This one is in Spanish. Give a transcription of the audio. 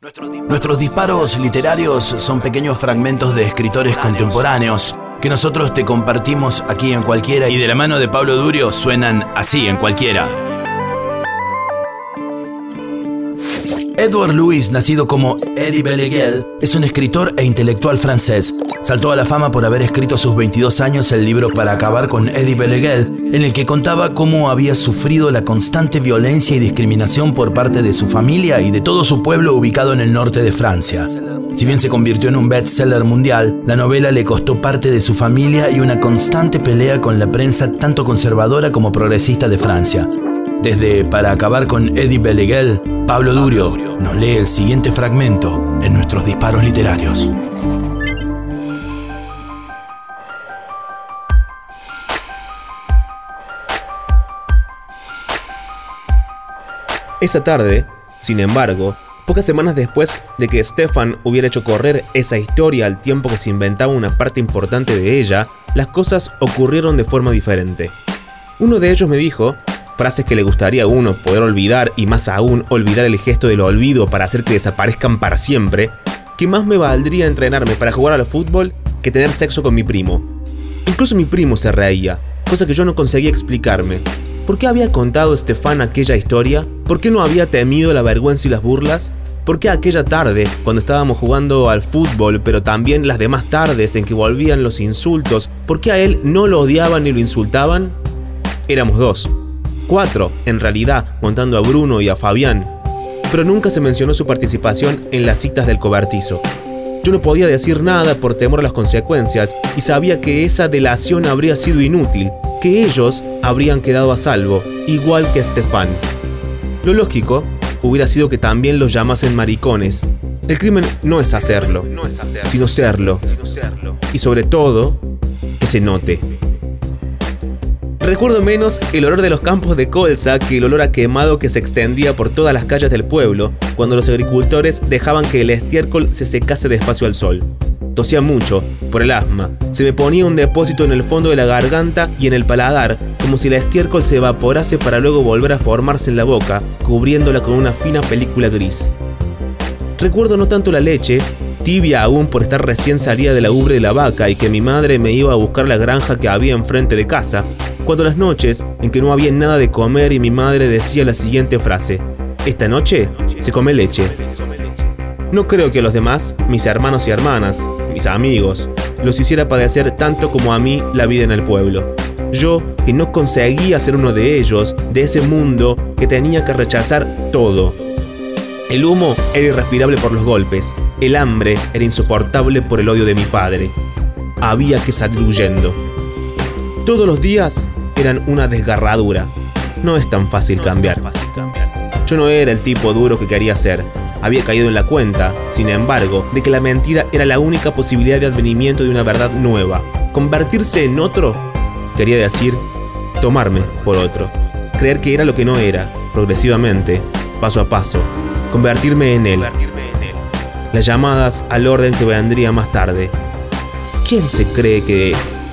Nuestros disparos literarios son pequeños fragmentos de escritores contemporáneos que nosotros te compartimos aquí en cualquiera y de la mano de Pablo Durio suenan así en cualquiera. Edward Louis, nacido como Eddie Beleguel, es un escritor e intelectual francés. Saltó a la fama por haber escrito a sus 22 años el libro Para acabar con Eddie Beleguel, en el que contaba cómo había sufrido la constante violencia y discriminación por parte de su familia y de todo su pueblo ubicado en el norte de Francia. Si bien se convirtió en un bestseller mundial, la novela le costó parte de su familia y una constante pelea con la prensa tanto conservadora como progresista de Francia. Desde Para acabar con Eddie Beleguel, Pablo Durio nos lee el siguiente fragmento en nuestros disparos literarios. Esa tarde, sin embargo, pocas semanas después de que Stefan hubiera hecho correr esa historia al tiempo que se inventaba una parte importante de ella, las cosas ocurrieron de forma diferente. Uno de ellos me dijo, frases que le gustaría a uno poder olvidar y más aún olvidar el gesto del olvido para hacer que desaparezcan para siempre, que más me valdría entrenarme para jugar al fútbol que tener sexo con mi primo. Incluso mi primo se reía, cosa que yo no conseguía explicarme. ¿Por qué había contado Stefan aquella historia? ¿Por qué no había temido la vergüenza y las burlas? ¿Por qué aquella tarde, cuando estábamos jugando al fútbol, pero también las demás tardes en que volvían los insultos, por qué a él no lo odiaban ni lo insultaban? Éramos dos. Cuatro, en realidad, contando a Bruno y a Fabián. Pero nunca se mencionó su participación en las citas del cobertizo. Yo no podía decir nada por temor a las consecuencias y sabía que esa delación habría sido inútil, que ellos habrían quedado a salvo, igual que Estefan. Lo lógico hubiera sido que también los llamasen maricones. El crimen no es hacerlo, sino serlo. Y sobre todo, que se note. Recuerdo menos el olor de los campos de colza que el olor a quemado que se extendía por todas las calles del pueblo cuando los agricultores dejaban que el estiércol se secase despacio al sol. Tosía mucho, por el asma. Se me ponía un depósito en el fondo de la garganta y en el paladar, como si el estiércol se evaporase para luego volver a formarse en la boca, cubriéndola con una fina película gris. Recuerdo no tanto la leche, tibia aún por estar recién salida de la ubre de la vaca y que mi madre me iba a buscar la granja que había enfrente de casa, cuando las noches en que no había nada de comer y mi madre decía la siguiente frase, esta noche se come leche. No creo que a los demás, mis hermanos y hermanas, mis amigos, los hiciera padecer tanto como a mí la vida en el pueblo. Yo, que no conseguía ser uno de ellos, de ese mundo que tenía que rechazar todo. El humo era irrespirable por los golpes, el hambre era insoportable por el odio de mi padre. Había que salir huyendo. Todos los días eran una desgarradura. No es tan fácil cambiar. Yo no era el tipo duro que quería ser había caído en la cuenta, sin embargo, de que la mentira era la única posibilidad de advenimiento de una verdad nueva. Convertirse en otro quería decir tomarme por otro. Creer que era lo que no era, progresivamente, paso a paso. Convertirme en él. Las llamadas al orden que vendría más tarde. ¿Quién se cree que es?